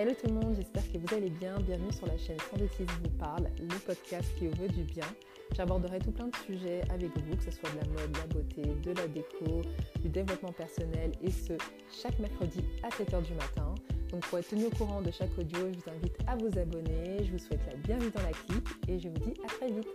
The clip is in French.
Hello tout le monde, j'espère que vous allez bien. Bienvenue sur la chaîne Sandetis vous parle, le podcast qui vous veut du bien. J'aborderai tout plein de sujets avec vous, que ce soit de la mode, de la beauté, de la déco, du développement personnel et ce, chaque mercredi à 7h du matin. Donc pour être tenu au courant de chaque audio, je vous invite à vous abonner. Je vous souhaite la bienvenue dans la clique et je vous dis à très vite.